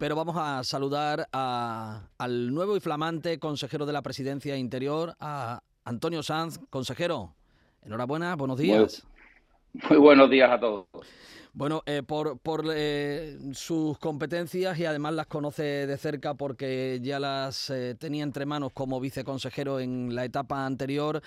Pero vamos a saludar al nuevo y flamante consejero de la Presidencia Interior, a Antonio Sanz. Consejero, enhorabuena, buenos días. muy buenos días a todos. Bueno, eh, por, eh, sus competencias y además las conoce de cerca porque ya las eh, tenía entre manos como viceconsejero en la etapa anterior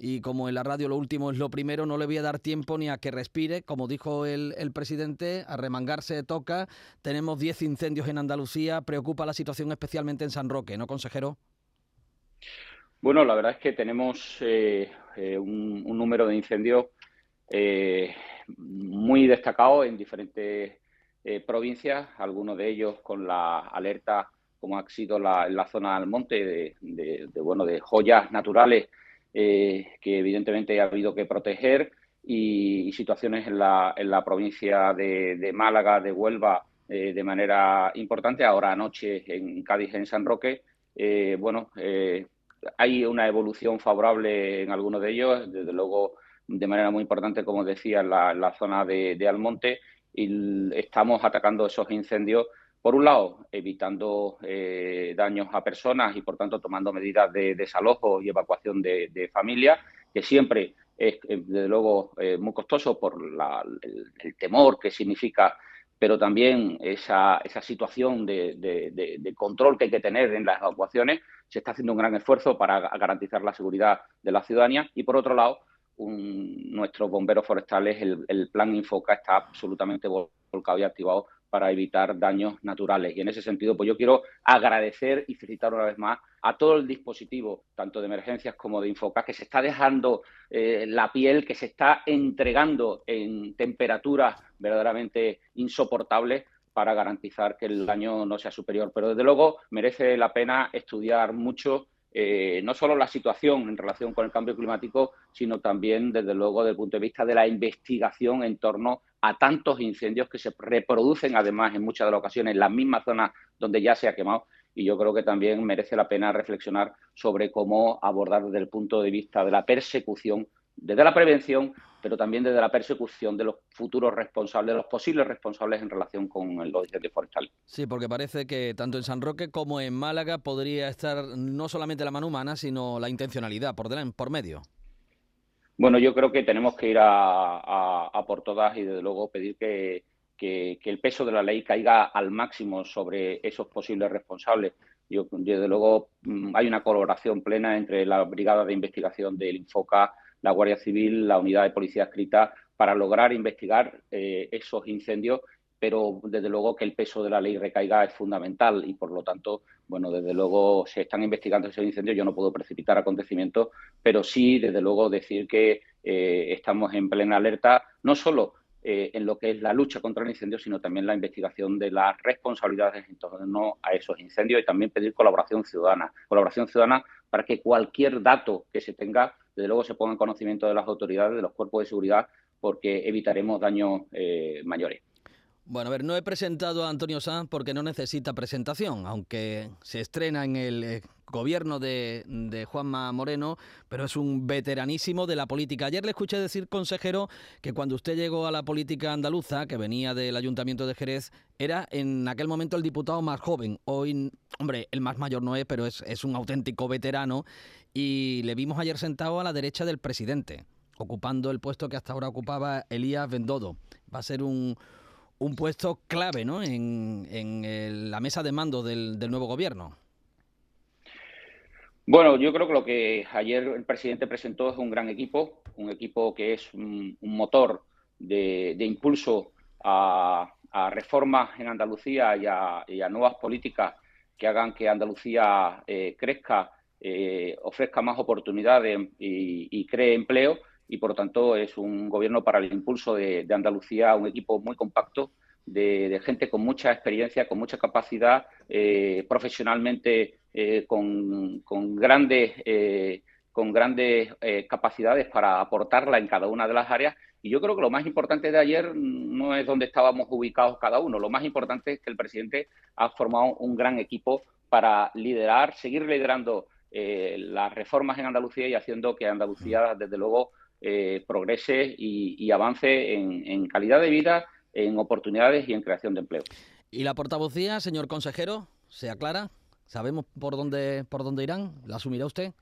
y como en la radio lo último es lo primero, no le voy a dar tiempo ni a que respire. Como dijo el, presidente, a remangarse toca. Tenemos 10 incendios en Andalucía, preocupa la situación especialmente en San Roque, ¿no, consejero? Bueno, la verdad es que tenemos un, un, número de incendios muy destacado en diferentes eh, provincias, algunos de ellos con la alerta, como ha sido la, la zona del monte, de, bueno, de joyas naturales eh, que evidentemente ha habido que proteger y, situaciones en la, en la provincia de, Málaga, de Huelva, eh, de manera importante. Ahora anoche en Cádiz, en San Roque, bueno, hay una evolución favorable en algunos de ellos. Desde luego, de manera muy importante, como decía, en la, zona de, Almonte y estamos atacando esos incendios, por un lado, evitando eh, daños a personas y, por tanto, tomando medidas de desalojo y evacuación de, familias, que siempre es, eh, desde luego, eh, muy costoso por el, temor que significa pero también esa, esa situación de, de, control que hay que tener en las evacuaciones. Se está haciendo un gran esfuerzo para garantizar la seguridad de la ciudadanía y, por otro lado, un, nuestros bomberos forestales, el, plan Infoca está absolutamente volcado y activado para evitar daños naturales. Y en ese sentido, pues yo quiero agradecer y felicitar una vez más a todo el dispositivo, tanto de emergencias como de Infoca, que se está dejando eh, la piel, que se está entregando en temperaturas verdaderamente insoportables para garantizar que el daño no sea superior. Pero desde luego merece la pena estudiar mucho eh, no solo la situación en relación con el cambio climático, sino también, desde luego, desde el punto de vista de la investigación en torno a tantos incendios que se reproducen, además, en muchas de las ocasiones, en la misma zona donde ya se ha quemado. Y yo creo que también merece la pena reflexionar sobre cómo abordar desde el punto de vista de la persecución, desde la prevención, pero también desde la persecución de los futuros responsables, de los posibles responsables en relación con los incendios forestales. Sí, porque parece que tanto en San Roque como en Málaga podría estar no solamente la mano humana, sino la intencionalidad por, delante, por medio. Bueno, yo creo que tenemos que ir a, por todas y desde luego pedir que, que, el peso de la ley caiga al máximo sobre esos posibles responsables. Yo, desde luego mm, hay una colaboración plena entre la Brigada de Investigación del Infoca, la Guardia Civil, la unidad de policía escrita, para lograr investigar eh, esos incendios, pero desde luego que el peso de la ley recaiga es fundamental y por lo tanto, bueno, desde luego se están investigando esos incendios, yo no puedo precipitar acontecimientos, pero sí, desde luego, decir que eh, estamos en plena alerta, no solo eh, en lo que es la lucha contra el incendio, sino también la investigación de las responsabilidades en torno a esos incendios y también pedir colaboración ciudadana. Colaboración ciudadana para que cualquier dato que se tenga desde luego se ponga en conocimiento de las autoridades, de los cuerpos de seguridad, porque evitaremos daños eh, mayores. Bueno, a ver, no he presentado a Antonio Sanz porque no necesita presentación, aunque se estrena en el eh, gobierno de, Juanma Moreno, pero es un veteranísimo de la política. Ayer le escuché decir, consejero, que cuando usted llegó a la política andaluza, que venía del Ayuntamiento de Jerez, era en aquel momento el diputado más joven. Hoy, hombre, el más mayor no es, pero es un auténtico veterano. Y le vimos ayer sentado a la derecha del presidente, ocupando el puesto que hasta ahora ocupaba Elías Bendodo. Va a ser un un puesto clave ¿no? en, la mesa de mando del, nuevo gobierno. Bueno, yo creo que lo que ayer el presidente presentó es un gran equipo, un equipo que es un, motor de, impulso a, reformas en Andalucía y a, nuevas políticas que hagan que Andalucía eh, crezca, eh, ofrezca más oportunidades y, cree empleo y por lo tanto es un gobierno para el impulso de, Andalucía, un equipo muy compacto de, gente con mucha experiencia, con mucha capacidad, eh, profesionalmente eh, con, grandes, con grandes capacidades para aportarla en cada una de las áreas. Y yo creo que lo más importante de ayer no es dónde estábamos ubicados cada uno, lo más importante es que el presidente ha formado un gran equipo para liderar, seguir liderando las reformas en Andalucía y haciendo que Andalucía, desde luego, eh, progrese y, avance en, calidad de vida, en oportunidades y en creación de empleo. ¿Y la portavocía, señor consejero, se aclara? ¿Sabemos por dónde, por dónde irán? ¿La asumirá usted?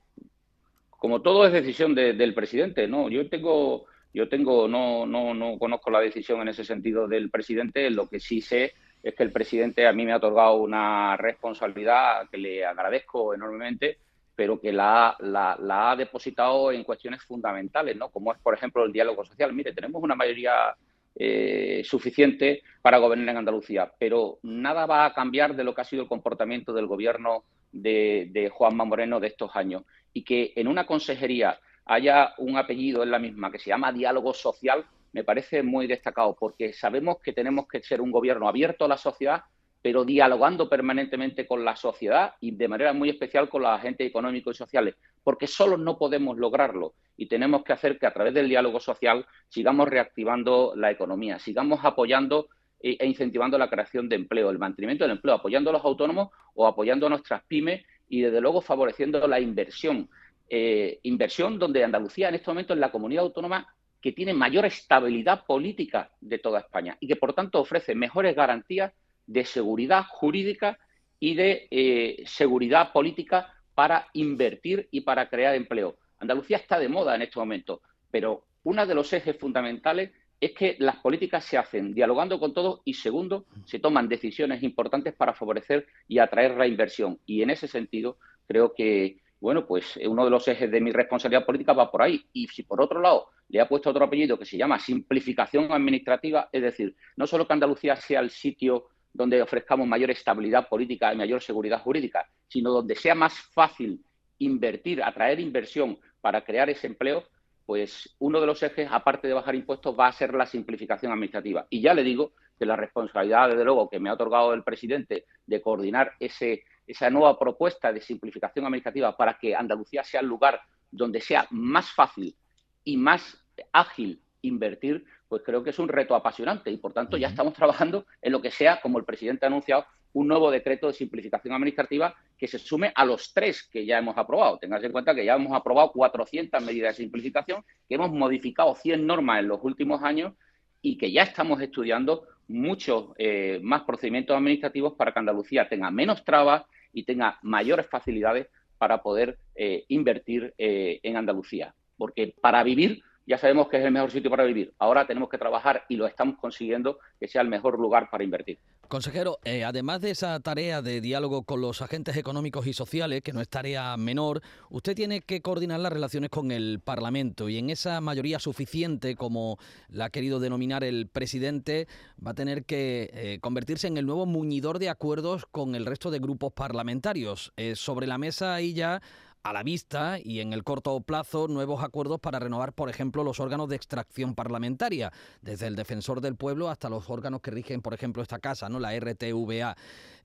Como todo es decisión del presidente, ¿no? Yo tengo, yo tengo, no, no, no conozco la decisión en ese sentido del presidente. Lo que sí sé es que el presidente a mí me ha otorgado una responsabilidad que le agradezco enormemente, pero que la, la, ha depositado en cuestiones fundamentales, ¿no? Como es, por ejemplo, el diálogo social. Mire, tenemos una mayoría eh, suficiente para gobernar en Andalucía, pero nada va a cambiar de lo que ha sido el comportamiento del gobierno de, de Juanma Moreno de estos años. Y que en una consejería haya un apellido en la misma que se llama diálogo social, me parece muy destacado, porque sabemos que tenemos que ser un gobierno abierto a la sociedad, pero dialogando permanentemente con la sociedad y de manera muy especial con los agentes económicos y sociales, porque solo no podemos lograrlo y tenemos que hacer que a través del diálogo social sigamos reactivando la economía, sigamos apoyando e incentivando la creación de empleo, el mantenimiento del empleo, apoyando a los autónomos o apoyando a nuestras pymes y desde luego favoreciendo la inversión. Eh, inversión donde Andalucía en este momento es la comunidad autónoma que tiene mayor estabilidad política de toda España y que por tanto ofrece mejores garantías de seguridad jurídica y de eh, seguridad política para invertir y para crear empleo. Andalucía está de moda en este momento, pero uno de los ejes fundamentales es que las políticas se hacen dialogando con todos y segundo, se toman decisiones importantes para favorecer y atraer la inversión. Y en ese sentido, creo que, bueno, pues uno de los ejes de mi responsabilidad política va por ahí. Y si por otro lado le ha puesto otro apellido que se llama simplificación administrativa, es decir, no solo que Andalucía sea el sitio donde ofrezcamos mayor estabilidad política y mayor seguridad jurídica, sino donde sea más fácil invertir, atraer inversión para crear ese empleo, pues uno de los ejes, aparte de bajar impuestos, va a ser la simplificación administrativa. Y ya le digo que la responsabilidad, desde luego, que me ha otorgado el presidente de coordinar ese, esa nueva propuesta de simplificación administrativa para que Andalucía sea el lugar donde sea más fácil y más ágil invertir, pues creo que es un reto apasionante y por tanto ya estamos trabajando en lo que sea, como el presidente ha anunciado, un nuevo decreto de simplificación administrativa que se sume a los tres que ya hemos aprobado. Tengas en cuenta que ya hemos aprobado 400 medidas de simplificación, que hemos modificado 100 normas en los últimos años y que ya estamos estudiando muchos eh, más procedimientos administrativos para que Andalucía tenga menos trabas y tenga mayores facilidades para poder eh, invertir eh, en Andalucía. Porque para vivir ya sabemos que es el mejor sitio para vivir. Ahora tenemos que trabajar y lo estamos consiguiendo que sea el mejor lugar para invertir. Consejero, eh, además de esa tarea de diálogo con los agentes económicos y sociales, que no es tarea menor, usted tiene que coordinar las relaciones con el Parlamento y en esa mayoría suficiente, como la ha querido denominar el presidente, va a tener que eh, convertirse en el nuevo muñidor de acuerdos con el resto de grupos parlamentarios. Eh, sobre la mesa ahí ya a la vista y en el corto plazo nuevos acuerdos para renovar, por ejemplo, los órganos de extracción parlamentaria, desde el defensor del pueblo hasta los órganos que rigen, por ejemplo, esta casa, ¿no? la RTVA.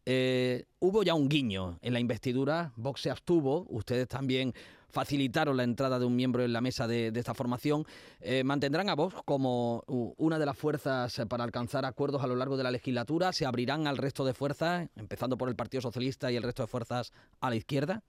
Eh, hubo ya un guiño en la investidura, Vox se abstuvo, ustedes también facilitaron la entrada de un miembro en la mesa de, esta formación. Eh, ¿Mantendrán a Vox como una de las fuerzas para alcanzar acuerdos a lo largo de la legislatura? ¿Se abrirán al resto de fuerzas, empezando por el Partido Socialista y el resto de fuerzas a la izquierda?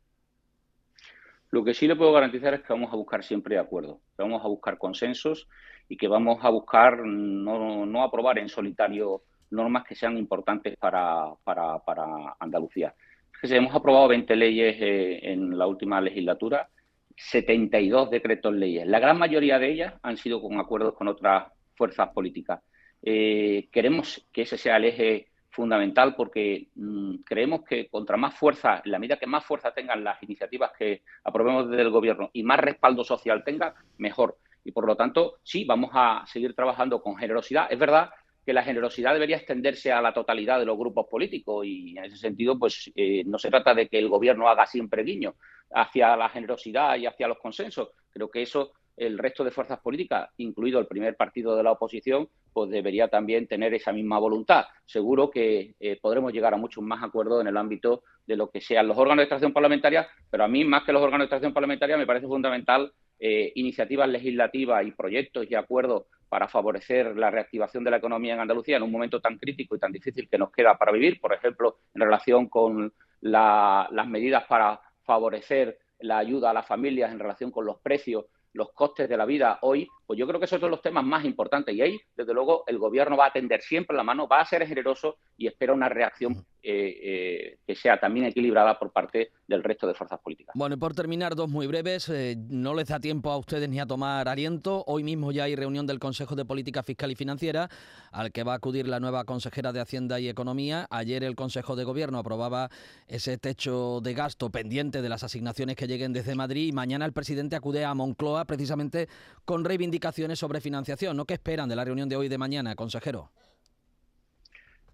Lo que sí le puedo garantizar es que vamos a buscar siempre acuerdos, que vamos a buscar consensos y que vamos a buscar no, aprobar en solitario normas que sean importantes para, para, Andalucía. Que hemos aprobado 20 leyes eh, en la última legislatura, 72 decretos leyes. La gran mayoría de ellas han sido con acuerdos con otras fuerzas políticas. Eh, queremos que ese sea el eje fundamental porque mm, creemos que contra más fuerza, en la medida que más fuerza tengan las iniciativas que aprobemos desde el gobierno y más respaldo social tenga, mejor. Y por lo tanto, sí, vamos a seguir trabajando con generosidad. Es verdad que la generosidad debería extenderse a la totalidad de los grupos políticos y en ese sentido, pues eh, no se trata de que el gobierno haga siempre guiño hacia la generosidad y hacia los consensos. Creo que eso el resto de fuerzas políticas, incluido el primer partido de la oposición, pues debería también tener esa misma voluntad. Seguro que eh, podremos llegar a muchos más acuerdos en el ámbito de lo que sean los órganos de extracción parlamentaria, pero a mí, más que los órganos de extracción parlamentaria, me parece fundamental eh, iniciativas legislativas y proyectos y acuerdos para favorecer la reactivación de la economía en Andalucía en un momento tan crítico y tan difícil que nos queda para vivir, por ejemplo, en relación con las medidas para favorecer la ayuda a las familias en relación con los precios los costes de la vida hoy, pues yo creo que esos son los temas más importantes. Y ahí, desde luego, el gobierno va a tender siempre la mano, va a ser generoso y espera una reacción eh, eh, que sea también equilibrada por parte del resto de fuerzas políticas. Bueno, y por terminar, dos muy breves. Eh, no les da tiempo a ustedes ni a tomar aliento. Hoy mismo ya hay reunión del Consejo de Política Fiscal y Financiera, al que va a acudir la nueva consejera de Hacienda y Economía. Ayer el Consejo de Gobierno aprobaba ese techo de gasto pendiente de las asignaciones que lleguen desde Madrid y mañana el presidente acude a Moncloa precisamente con reivindicaciones sobre financiación. ¿No qué esperan de la reunión de hoy y de mañana, consejero?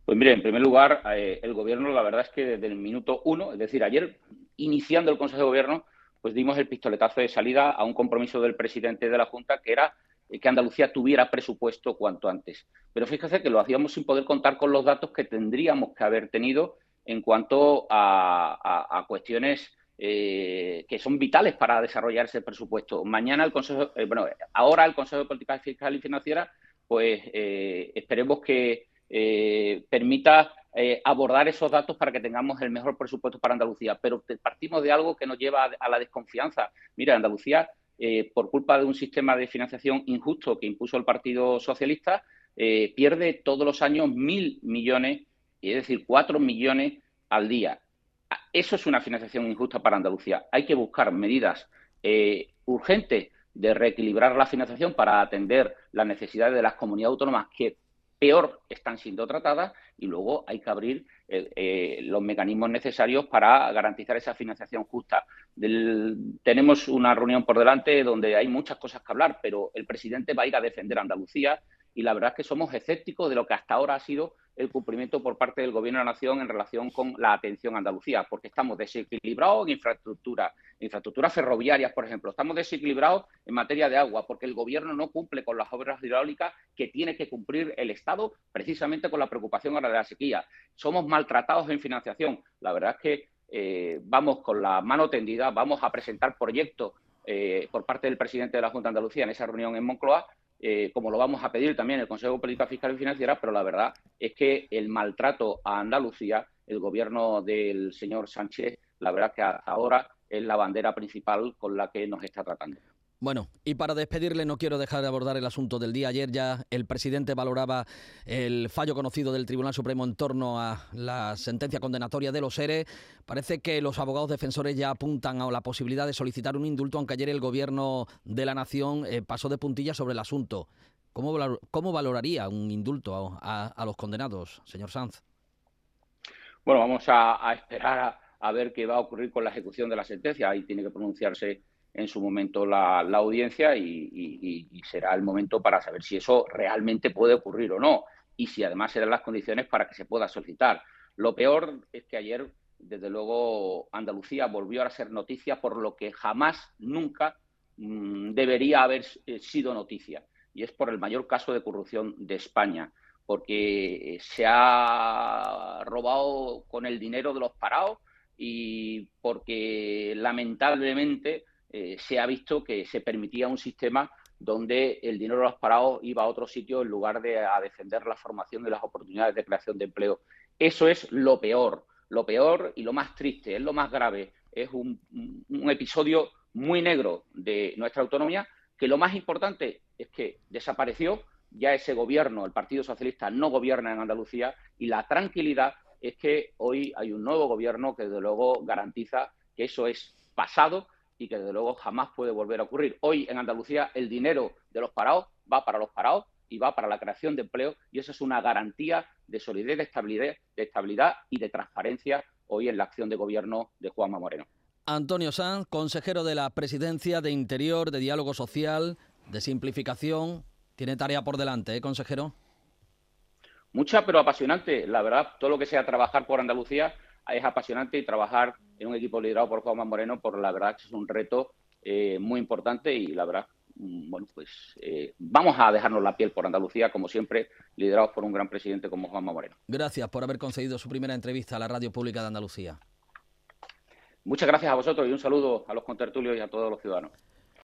Pues mire, en primer lugar, eh, el Gobierno, la verdad es que desde el minuto uno, es decir, ayer, iniciando el Consejo de Gobierno, pues dimos el pistoletazo de salida a un compromiso del presidente de la Junta que era eh, que Andalucía tuviera presupuesto cuanto antes. Pero fíjese que lo hacíamos sin poder contar con los datos que tendríamos que haber tenido en cuanto a, cuestiones eh, que son vitales para desarrollar ese presupuesto. Mañana el Consejo, bueno, ahora el Consejo de Política Fiscal y Financiera, pues esperemos que permita abordar esos datos para que tengamos el mejor presupuesto para Andalucía. Pero partimos de algo que nos lleva a, la desconfianza. Mira, Andalucía, por culpa de un sistema de financiación injusto que impuso el Partido Socialista, pierde todos los años mil millones es decir, cuatro millones al día. Eso es una financiación injusta para Andalucía. Hay que buscar medidas eh, urgentes de reequilibrar la financiación para atender las necesidades de las comunidades autónomas que peor están siendo tratadas y luego hay que abrir eh, eh, los mecanismos necesarios para garantizar esa financiación justa. tenemos una reunión por delante donde hay muchas cosas que hablar, pero el presidente va a ir a defender a Andalucía y la verdad es que somos escépticos de lo que hasta ahora ha sido el cumplimiento por parte del Gobierno de la Nación en relación con la atención a Andalucía, porque estamos desequilibrados en infraestructura, infraestructuras ferroviarias, por ejemplo, estamos desequilibrados en materia de agua, porque el Gobierno no cumple con las obras hidráulicas que tiene que cumplir el Estado, precisamente con la preocupación ahora de la sequía. Somos maltratados en financiación. La verdad es que eh, vamos con la mano tendida, vamos a presentar proyectos eh, por parte del presidente de la Junta de Andalucía en esa reunión en Moncloa eh, como lo vamos a pedir también el Consejo de Política Fiscal y Financiera, pero la verdad es que el maltrato a Andalucía, el gobierno del señor Sánchez, la verdad que ahora es la bandera principal con la que nos está tratando. Bueno, y para despedirle no quiero dejar de abordar el asunto del día. Ayer ya el presidente valoraba el fallo conocido del Tribunal Supremo en torno a la sentencia condenatoria de los ERE. Parece que los abogados defensores ya apuntan a la posibilidad de solicitar un indulto, aunque ayer el gobierno de la Nación eh, pasó de puntilla sobre el asunto. ¿Cómo, cómo valoraría un indulto a, los condenados, señor Sanz? Bueno, vamos a, esperar a ver qué va a ocurrir con la ejecución de la sentencia. Ahí tiene que pronunciarse en su momento la, audiencia y, será el momento para saber si eso realmente puede ocurrir o no y si además serán las condiciones para que se pueda solicitar. Lo peor es que ayer, desde luego, Andalucía volvió a ser noticia por lo que jamás, nunca mm, debería haber eh, sido noticia y es por el mayor caso de corrupción de España porque se ha robado con el dinero de los parados y porque lamentablemente eh, se ha visto que se permitía un sistema donde el dinero de los parados iba a otro sitio en lugar de a defender la formación de las oportunidades de creación de empleo. Eso es lo peor, lo peor y lo más triste, es lo más grave. Es un, un episodio muy negro de nuestra autonomía, que lo más importante es que desapareció, ya ese gobierno, el Partido Socialista, no gobierna en Andalucía y la tranquilidad es que hoy hay un nuevo gobierno que desde luego garantiza que eso es pasado y que desde luego jamás puede volver a ocurrir. Hoy en Andalucía el dinero de los parados va para los parados y va para la creación de empleo y eso es una garantía de solidez, de estabilidad, de estabilidad y de transparencia hoy en la acción de gobierno de Juanma Moreno. Antonio Sanz, consejero de la Presidencia de Interior, de Diálogo Social, de Simplificación. Tiene tarea por delante, ¿eh, consejero? Mucha, pero apasionante. La verdad, todo lo que sea trabajar por Andalucía es apasionante y trabajar en un equipo liderado por Juanma Moreno, por la verdad que es un reto eh, muy importante y la verdad, mm, bueno, pues eh, vamos a dejarnos la piel por Andalucía, como siempre, liderados por un gran presidente como Juanma Moreno. Gracias por haber concedido su primera entrevista a la Radio Pública de Andalucía. Muchas gracias a vosotros y un saludo a los contertulios y a todos los ciudadanos.